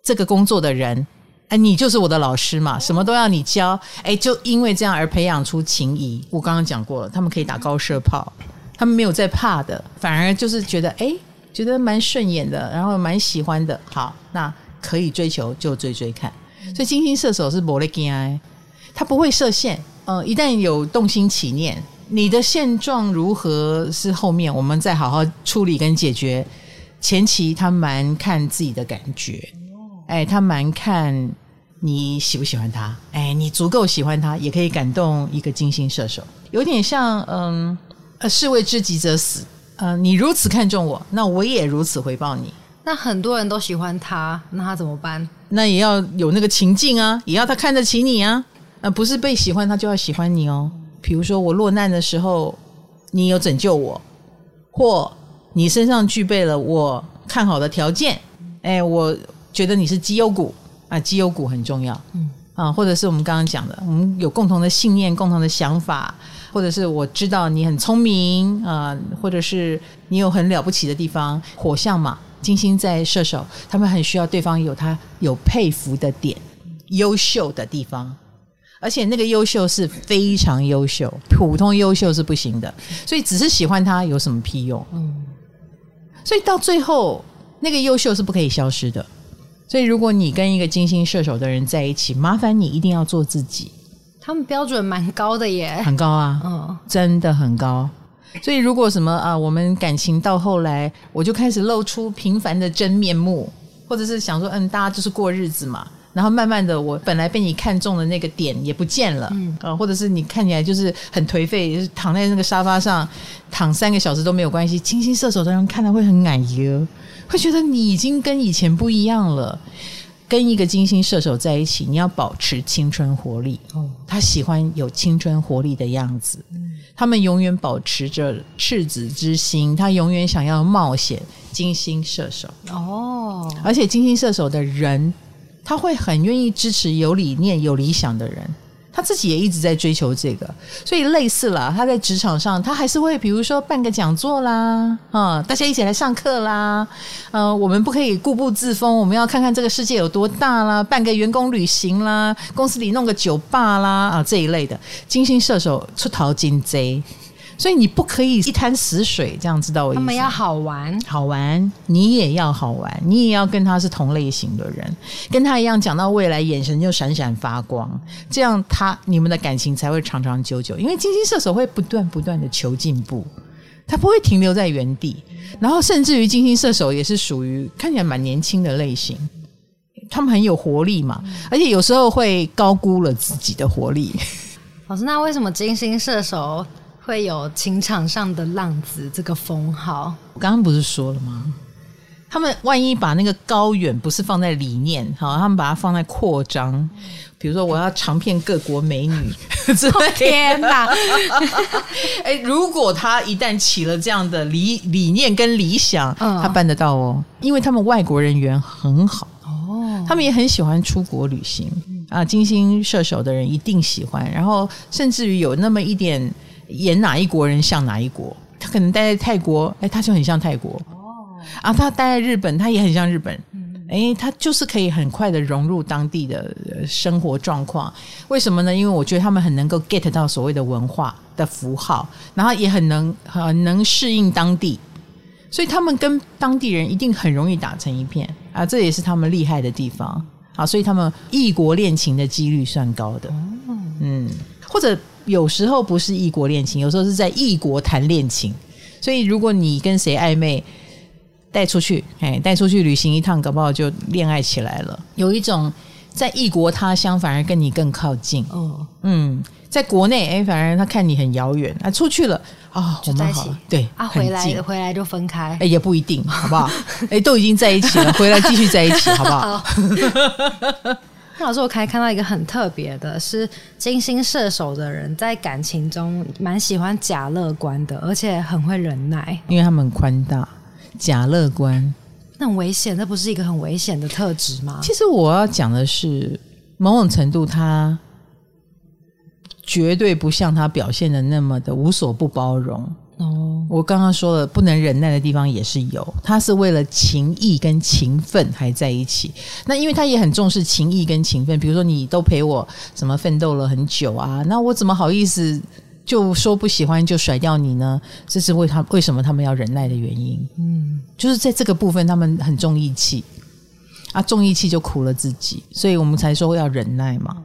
这个工作的人，哎，你就是我的老师嘛，什么都要你教，哎，就因为这样而培养出情谊。我刚刚讲过了，他们可以打高射炮，他们没有在怕的，反而就是觉得哎。觉得蛮顺眼的，然后蛮喜欢的。好，那可以追求就追追看。所以金星射手是没在怕，他不会设限。呃，一旦有动心起念，你的现状如何是后面我们再好好处理跟解决。前期他蛮看自己的感觉，哎，他蛮看你喜不喜欢他。哎，你足够喜欢他，也可以感动一个金星射手。有点像，嗯，呃，士为知己者死。呃，你如此看重我，那我也如此回报你。那很多人都喜欢他，那他怎么办？那也要有那个情境啊，也要他看得起你啊。呃，不是被喜欢他就要喜欢你哦。比如说我落难的时候，你有拯救我，或你身上具备了我看好的条件。哎，我觉得你是绩优股啊，绩优股很重要。嗯啊，或者是我们刚刚讲的，我们有共同的信念、共同的想法。或者是我知道你很聪明啊、呃，或者是你有很了不起的地方，火象嘛，金星在射手，他们很需要对方有他有佩服的点，优秀的地方，而且那个优秀是非常优秀，普通优秀是不行的，所以只是喜欢他有什么屁用？嗯，所以到最后那个优秀是不可以消失的，所以如果你跟一个金星射手的人在一起，麻烦你一定要做自己。他们标准蛮高的耶，很高啊，嗯，真的很高。所以如果什么啊，我们感情到后来，我就开始露出平凡的真面目，或者是想说，嗯，大家就是过日子嘛。然后慢慢的，我本来被你看中的那个点也不见了，嗯，啊，或者是你看起来就是很颓废，躺在那个沙发上躺三个小时都没有关系。金星射手的人看了会很矮油，会觉得你已经跟以前不一样了。跟一个金星射手在一起，你要保持青春活力。哦，他喜欢有青春活力的样子。嗯，他们永远保持着赤子之心，他永远想要冒险。金星射手哦，而且金星射手的人，他会很愿意支持有理念、有理想的人。他自己也一直在追求这个，所以类似了。他在职场上，他还是会比如说办个讲座啦，啊，大家一起来上课啦，呃，我们不可以固步自封，我们要看看这个世界有多大啦，办个员工旅行啦，公司里弄个酒吧啦，啊，这一类的。金星射手出逃金贼。所以你不可以一潭死水，这样知道我意思？他们要好玩，好玩，你也要好玩，你也要跟他是同类型的人，跟他一样讲到未来，眼神就闪闪发光，这样他你们的感情才会长长久久。因为金星射手会不断不断的求进步，他不会停留在原地，然后甚至于金星射手也是属于看起来蛮年轻的类型，他们很有活力嘛，而且有时候会高估了自己的活力。老师，那为什么金星射手？会有情场上的浪子这个封号，我刚刚不是说了吗？他们万一把那个高远不是放在理念，好，他们把它放在扩张，比如说我要尝遍各国美女，天哪！哎，如果他一旦起了这样的理理念跟理想，嗯，他办得到哦，因为他们外国人缘很好哦，他们也很喜欢出国旅行啊，金星射手的人一定喜欢，然后甚至于有那么一点。演哪一国人像哪一国，他可能待在泰国，哎，他就很像泰国。哦，啊，他待在日本，他也很像日本。哎，他就是可以很快的融入当地的生活状况。为什么呢？因为我觉得他们很能够 get 到所谓的文化的符号，然后也很能很能适应当地，所以他们跟当地人一定很容易打成一片啊！这也是他们厉害的地方啊！所以他们异国恋情的几率算高的。嗯，或者。有时候不是异国恋情，有时候是在异国谈恋情。所以，如果你跟谁暧昧，带出去，哎，带出去旅行一趟，搞不好就恋爱起来了。有一种在异国他乡反而跟你更靠近。哦，嗯，在国内哎，反而他看你很遥远啊，出去了啊，我们好了，对啊，回来回来就分开，哎，也不一定，好不好？哎，都已经在一起了，回来继续在一起，好不好？好那老师，我还看到一个很特别的，是金星射手的人在感情中蛮喜欢假乐观的，而且很会忍耐，因为他们宽大。假乐观，那很危险，那不是一个很危险的特质吗？其实我要讲的是，某种程度他绝对不像他表现的那么的无所不包容。哦，我刚刚说了，不能忍耐的地方也是有。他是为了情谊跟情分还在一起。那因为他也很重视情义跟情分，比如说你都陪我什么奋斗了很久啊，那我怎么好意思就说不喜欢就甩掉你呢？这是为他为什么他们要忍耐的原因。嗯，就是在这个部分他们很重义气啊，重义气就苦了自己，所以我们才说要忍耐嘛。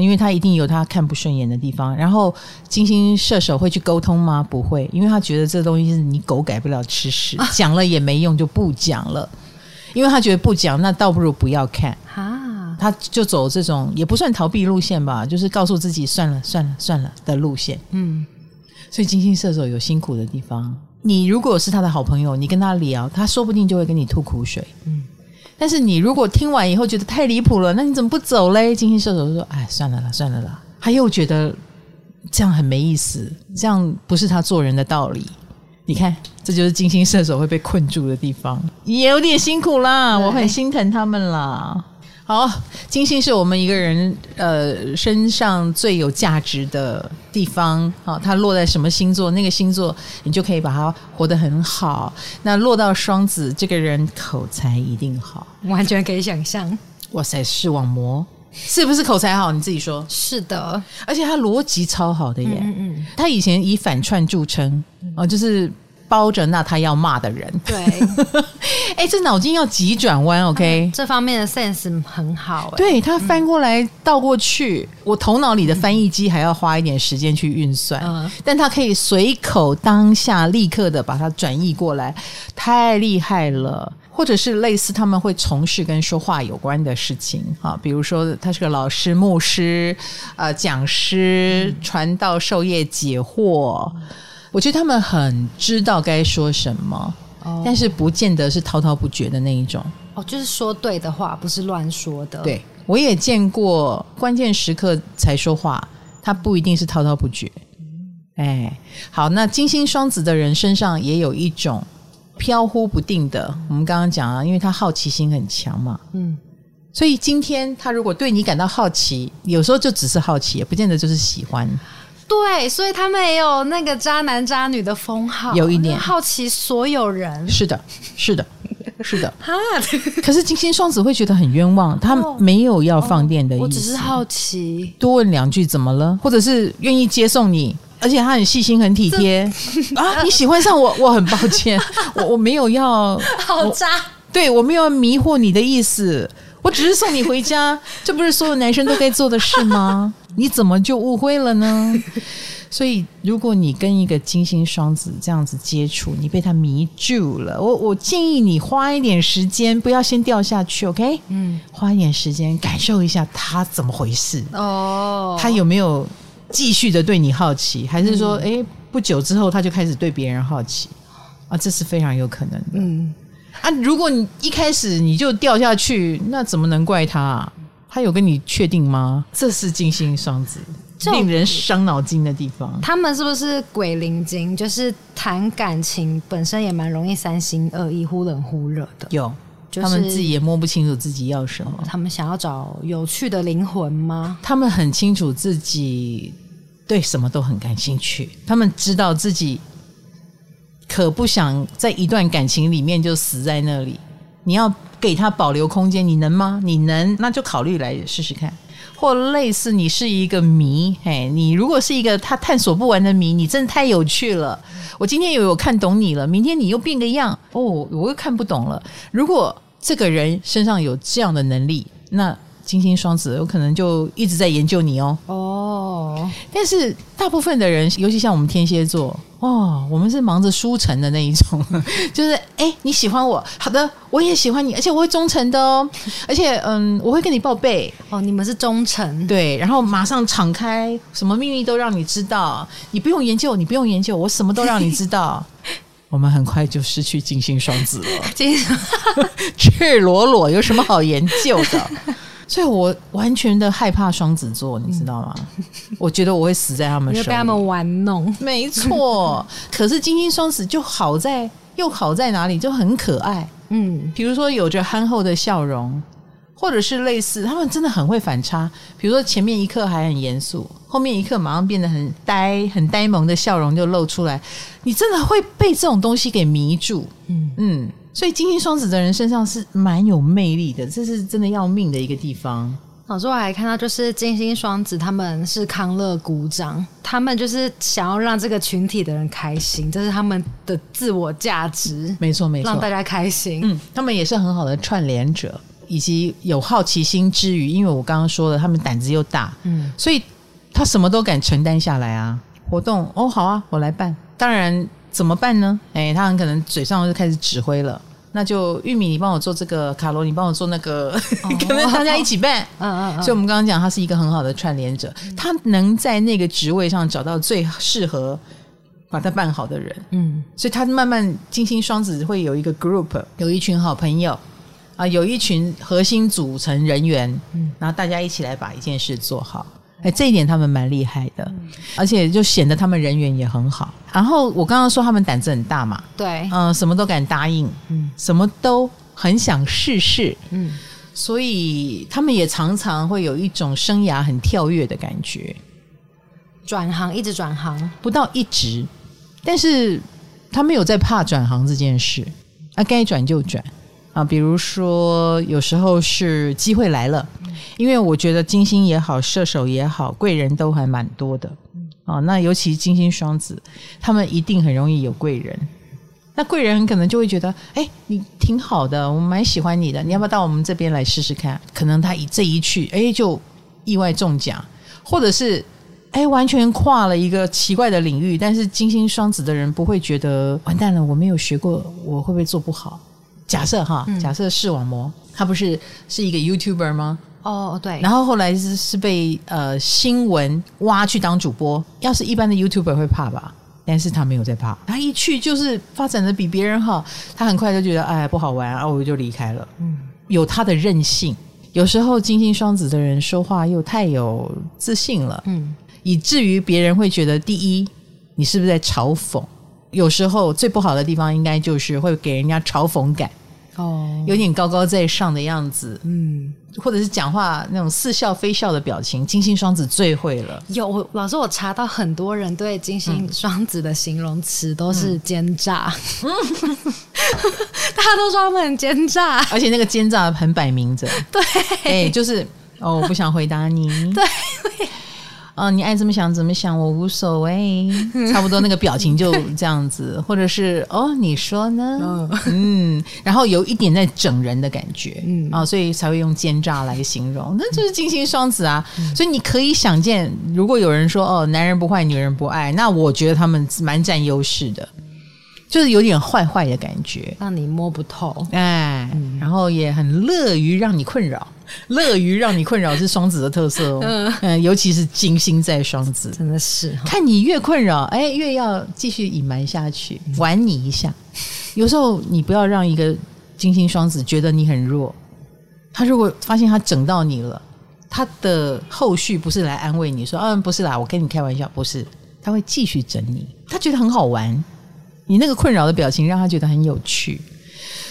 因为他一定有他看不顺眼的地方，然后金星射手会去沟通吗？不会，因为他觉得这东西是你狗改不了吃屎，讲了也没用，就不讲了。因为他觉得不讲，那倒不如不要看啊。他就走这种也不算逃避路线吧，就是告诉自己算了算了算了的路线。嗯，所以金星射手有辛苦的地方。你如果是他的好朋友，你跟他聊，他说不定就会跟你吐苦水。嗯。但是你如果听完以后觉得太离谱了，那你怎么不走嘞？金星射手说：“哎，算了啦，算了啦。”他又觉得这样很没意思，这样不是他做人的道理。你看，这就是金星射手会被困住的地方，也有点辛苦啦。我很心疼他们啦。好，金星是我们一个人呃身上最有价值的地方。好，它落在什么星座，那个星座你就可以把它活得很好。那落到双子，这个人口才一定好，完全可以想象。哇塞，视网膜是不是口才好？你自己说。是的，而且他逻辑超好的耶。嗯嗯，他以前以反串著称哦，就是。包着那他要骂的人，对，哎、欸，这脑筋要急转弯，OK，这方面的 sense 很好，欸，对，他翻过来倒过去，嗯、我头脑里的翻译机还要花一点时间去运算，嗯、但他可以随口当下立刻的把它转译过来，太厉害了。或者是类似他们会从事跟说话有关的事情啊，比如说他是个老师、牧师、呃讲师、传道授业解惑。我觉得他们很知道该说什么，哦、但是不见得是滔滔不绝的那一种。哦，就是说对的话，不是乱说的。对，我也见过关键时刻才说话，他不一定是滔滔不绝。哎，好，那金星双子的人身上也有一种飘忽不定的。我们刚刚讲啊，因为他好奇心很强嘛，嗯，所以今天他如果对你感到好奇，有时候就只是好奇，也不见得就是喜欢。对，所以他们也有那个渣男渣女的封号，有一点好奇所有人。是的，是的，是的。哈，可是金星双子会觉得很冤枉，他没有要放电的意思。我只是好奇，多问两句怎么了？或者是愿意接送你，而且他很细心、很体贴啊！你喜欢上我，我很抱歉，我我没有要好渣，对我没有迷惑你的意思，我只是送你回家，这不是所有男生都该做的事吗？你怎么就误会了呢？所以，如果你跟一个金星双子这样子接触，你被他迷住了，我我建议你花一点时间，不要先掉下去，OK？嗯，花一点时间感受一下他怎么回事哦，他有没有继续的对你好奇，还是说，哎，不久之后他就开始对别人好奇啊？这是非常有可能的。嗯，啊，如果你一开始你就掉下去，那怎么能怪他啊？他有跟你确定吗？这是金星双子令人伤脑筋的地方。他们是不是鬼灵精？就是谈感情本身也蛮容易三心二意、忽冷忽热的。有，就是、他们自己也摸不清楚自己要什么。他们想要找有趣的灵魂吗？他们很清楚自己对什么都很感兴趣。他们知道自己可不想在一段感情里面就死在那里。你要。给他保留空间，你能吗？你能，那就考虑来试试看。或类似，你是一个谜，嘿，你如果是一个他探索不完的谜，你真的太有趣了。我今天有有看懂你了，明天你又变个样，哦，我又看不懂了。如果这个人身上有这样的能力，那金星双子有可能就一直在研究你哦。哦。哦，但是大部分的人，尤其像我们天蝎座，哦，我们是忙着输诚的那一种，就是哎，你喜欢我，好的，我也喜欢你，而且我会忠诚的哦，而且嗯，我会跟你报备哦，你们是忠诚，对，然后马上敞开，什么秘密都让你知道，你不用研究，你不用研究，我什么都让你知道。我们很快就失去金星双子了，金 赤裸裸有什么好研究的？所以我完全的害怕双子座，你知道吗？嗯、我觉得我会死在他们手里，被他们玩弄。没错，可是金星双子就好在又好在哪里？就很可爱。嗯，比如说有着憨厚的笑容，或者是类似，他们真的很会反差。比如说前面一刻还很严肃，后面一刻马上变得很呆、很呆萌的笑容就露出来，你真的会被这种东西给迷住。嗯嗯。所以金星双子的人身上是蛮有魅力的，这是真的要命的一个地方。老师，我还看到就是金星双子他们是康乐鼓掌，他们就是想要让这个群体的人开心，这是他们的自我价值。没错，没错，让大家开心。嗯，他们也是很好的串联者，以及有好奇心之余，因为我刚刚说了，他们胆子又大，嗯，所以他什么都敢承担下来啊。活动哦，好啊，我来办。当然。怎么办呢？哎，他很可能嘴上就开始指挥了。那就玉米，你帮我做这个；卡罗，你帮我做那个。哦、可能大家一起办。嗯嗯。嗯，所以，我们刚刚讲，他是一个很好的串联者，嗯、他能在那个职位上找到最适合把他办好的人。嗯，所以他慢慢金星双子会有一个 group，有一群好朋友啊，有一群核心组成人员。嗯，然后大家一起来把一件事做好。哎，这一点他们蛮厉害的，而且就显得他们人缘也很好。然后我刚刚说他们胆子很大嘛，对，嗯，什么都敢答应，嗯，什么都很想试试，嗯，所以他们也常常会有一种生涯很跳跃的感觉，转行一直转行，不到一直，但是他们有在怕转行这件事，啊，该转就转。啊，比如说有时候是机会来了。因为我觉得金星也好，射手也好，贵人都还蛮多的哦。那尤其金星双子，他们一定很容易有贵人。那贵人很可能就会觉得，哎，你挺好的，我蛮喜欢你的，你要不要到我们这边来试试看？可能他一这一去，哎，就意外中奖，或者是哎，完全跨了一个奇怪的领域。但是金星双子的人不会觉得完蛋了，我没有学过，我会不会做不好？假设哈，假设视网膜，他不是是一个 YouTuber 吗？哦，oh, 对，然后后来是是被呃新闻挖去当主播。要是一般的 YouTuber 会怕吧，但是他没有在怕，他一去就是发展的比别人好，他很快就觉得哎不好玩，然后我就离开了。嗯，有他的任性。有时候金星双子的人说话又太有自信了，嗯，以至于别人会觉得第一，你是不是在嘲讽？有时候最不好的地方应该就是会给人家嘲讽感。哦，有点高高在上的样子，嗯，或者是讲话那种似笑非笑的表情，金星双子最会了。有老师，我查到很多人对金星双子的形容词都是奸诈，嗯、大家都说他们很奸诈，而且那个奸诈很摆明着，对，哎、欸，就是哦，我不想回答你，对。哦，你爱怎么想怎么想，我无所谓，差不多那个表情就这样子，或者是哦，你说呢？嗯，嗯，然后有一点在整人的感觉，嗯。啊、哦，所以才会用奸诈来形容，那就是金星双子啊。嗯、所以你可以想见，如果有人说哦，男人不坏，女人不爱，那我觉得他们蛮占优势的，就是有点坏坏的感觉，让你摸不透，哎，嗯、然后也很乐于让你困扰。乐于让你困扰是双子的特色哦，嗯，嗯，尤其是金星在双子，真的是看你越困扰，哎，越要继续隐瞒下去，玩你一下。有时候你不要让一个金星双子觉得你很弱，他如果发现他整到你了，他的后续不是来安慰你说，嗯，不是啦，我跟你开玩笑，不是，他会继续整你，他觉得很好玩，你那个困扰的表情让他觉得很有趣。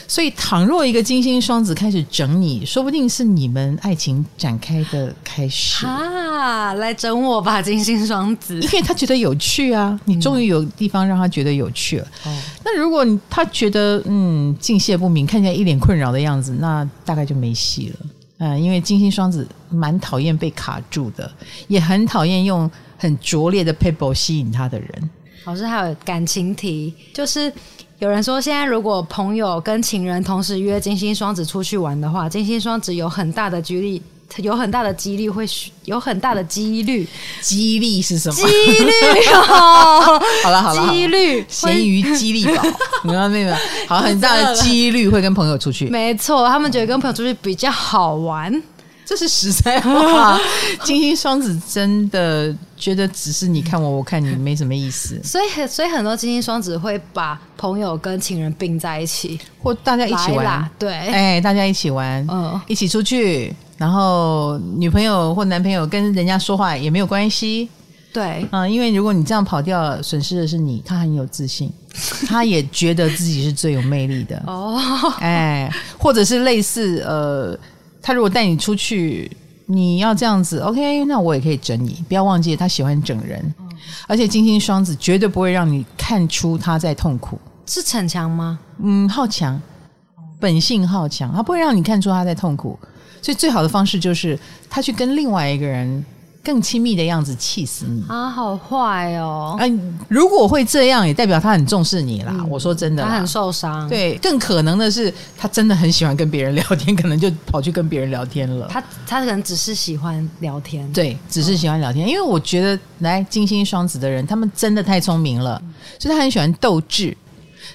所以，倘若一个金星双子开始整你，说不定是你们爱情展开的开始啊！来整我吧，金星双子，因为他觉得有趣啊！你终于有地方让他觉得有趣了。嗯、那如果他觉得嗯敬谢不明，看起来一脸困扰的样子，那大概就没戏了。嗯，因为金星双子蛮讨厌被卡住的，也很讨厌用很拙劣的 p a p e r 吸引他的人。老师还有感情题，就是。有人说，现在如果朋友跟情人同时约金星双子出去玩的话，金星双子有很大的几率有很大的几率会有很大的几率，几率是什么？几率哦，好了好了，几率咸鱼激励宝，你知道没有？好，很大的几率会跟朋友出去，没错，他们觉得跟朋友出去比较好玩。这是实在话，金星双子真的觉得只是你看我，我看你，没什么意思。所以，所以很多金星双子会把朋友跟情人并在一起，或大家一起玩。对，哎，大家一起玩，嗯，一起出去，然后女朋友或男朋友跟人家说话也没有关系。对，嗯，因为如果你这样跑掉了，损失的是你。他很有自信，他也觉得自己是最有魅力的。哦，哎，或者是类似呃。他如果带你出去，你要这样子，OK，那我也可以整你。不要忘记，他喜欢整人，嗯、而且金星双子绝对不会让你看出他在痛苦。是逞强吗？嗯，好强，本性好强，他不会让你看出他在痛苦。所以最好的方式就是他去跟另外一个人。更亲密的样子，气死你啊！好坏哦！哎，如果会这样，也代表他很重视你啦。嗯、我说真的，他很受伤。对，更可能的是，他真的很喜欢跟别人聊天，可能就跑去跟别人聊天了。他他可能只是喜欢聊天，对，只是喜欢聊天。哦、因为我觉得，来金星双子的人，他们真的太聪明了，所以他很喜欢斗智，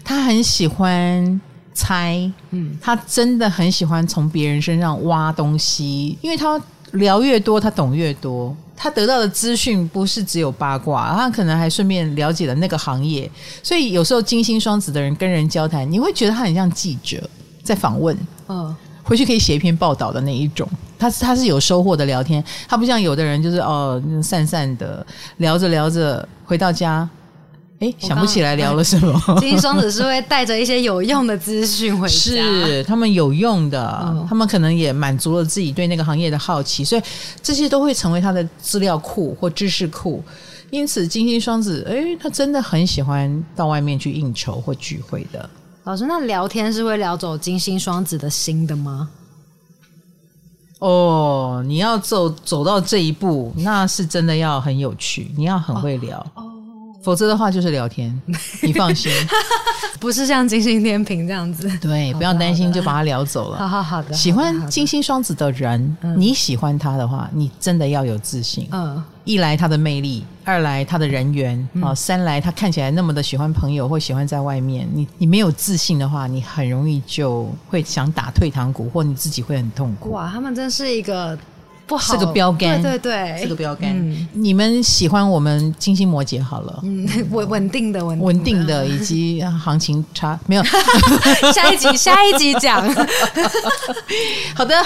他很喜欢猜，嗯，他真的很喜欢从别人身上挖东西，因为他。聊越多，他懂越多。他得到的资讯不是只有八卦，他可能还顺便了解了那个行业。所以有时候金星双子的人跟人交谈，你会觉得他很像记者在访问。嗯，回去可以写一篇报道的那一种。他他是有收获的聊天，他不像有的人就是哦散散的聊着聊着回到家。哎，想不起来聊了什么？金星双子是会带着一些有用的资讯回家，是他们有用的，嗯、他们可能也满足了自己对那个行业的好奇，所以这些都会成为他的资料库或知识库。因此，金星双子，哎，他真的很喜欢到外面去应酬或聚会的。老师，那聊天是会聊走金星双子的心的吗？哦，你要走走到这一步，那是真的要很有趣，你要很会聊。否则的话就是聊天，你放心，不是像金星天平这样子。对，不要担心，就把他聊走了。好好好的，喜欢金星双子的人，你喜欢他的话，你真的要有自信。嗯，一来他的魅力，二来他的人缘，啊，三来他看起来那么的喜欢朋友或喜欢在外面。你你没有自信的话，你很容易就会想打退堂鼓，或你自己会很痛苦。哇，他们真是一个。不好。是个标杆，对对对，是个标杆。嗯、你们喜欢我们金星摩羯好了，嗯，稳稳定的稳稳定的，以及行情差。没有。下一集下一集讲，好的。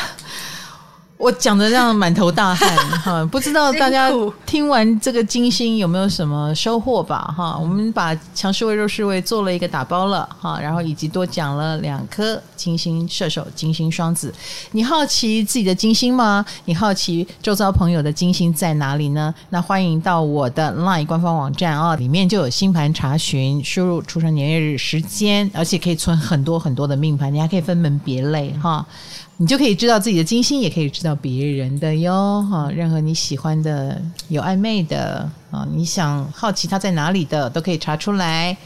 我讲的这样满头大汗 哈，不知道大家听完这个金星有没有什么收获吧哈？我们把强势位弱势位做了一个打包了哈，然后以及多讲了两颗金星射手、金星双子。你好奇自己的金星吗？你好奇周遭朋友的金星在哪里呢？那欢迎到我的 LINE 官方网站啊，里面就有星盘查询，输入出生年月日时间，而且可以存很多很多的命盘，你还可以分门别类哈。你就可以知道自己的金星，也可以知道别人的哟哈。任何你喜欢的、有暧昧的啊，你想好奇他在哪里的，都可以查出来。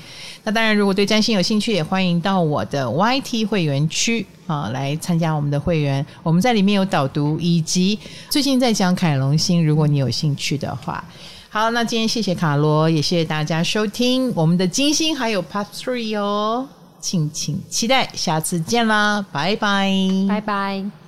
那当然，如果对占星有兴趣，也欢迎到我的 YT 会员区啊来参加我们的会员。我们在里面有导读，以及最近在讲凯龙星，如果你有兴趣的话。好，那今天谢谢卡罗，也谢谢大家收听我们的金星还有 Part Three 哦。敬请期待，下次见啦，拜拜，拜拜。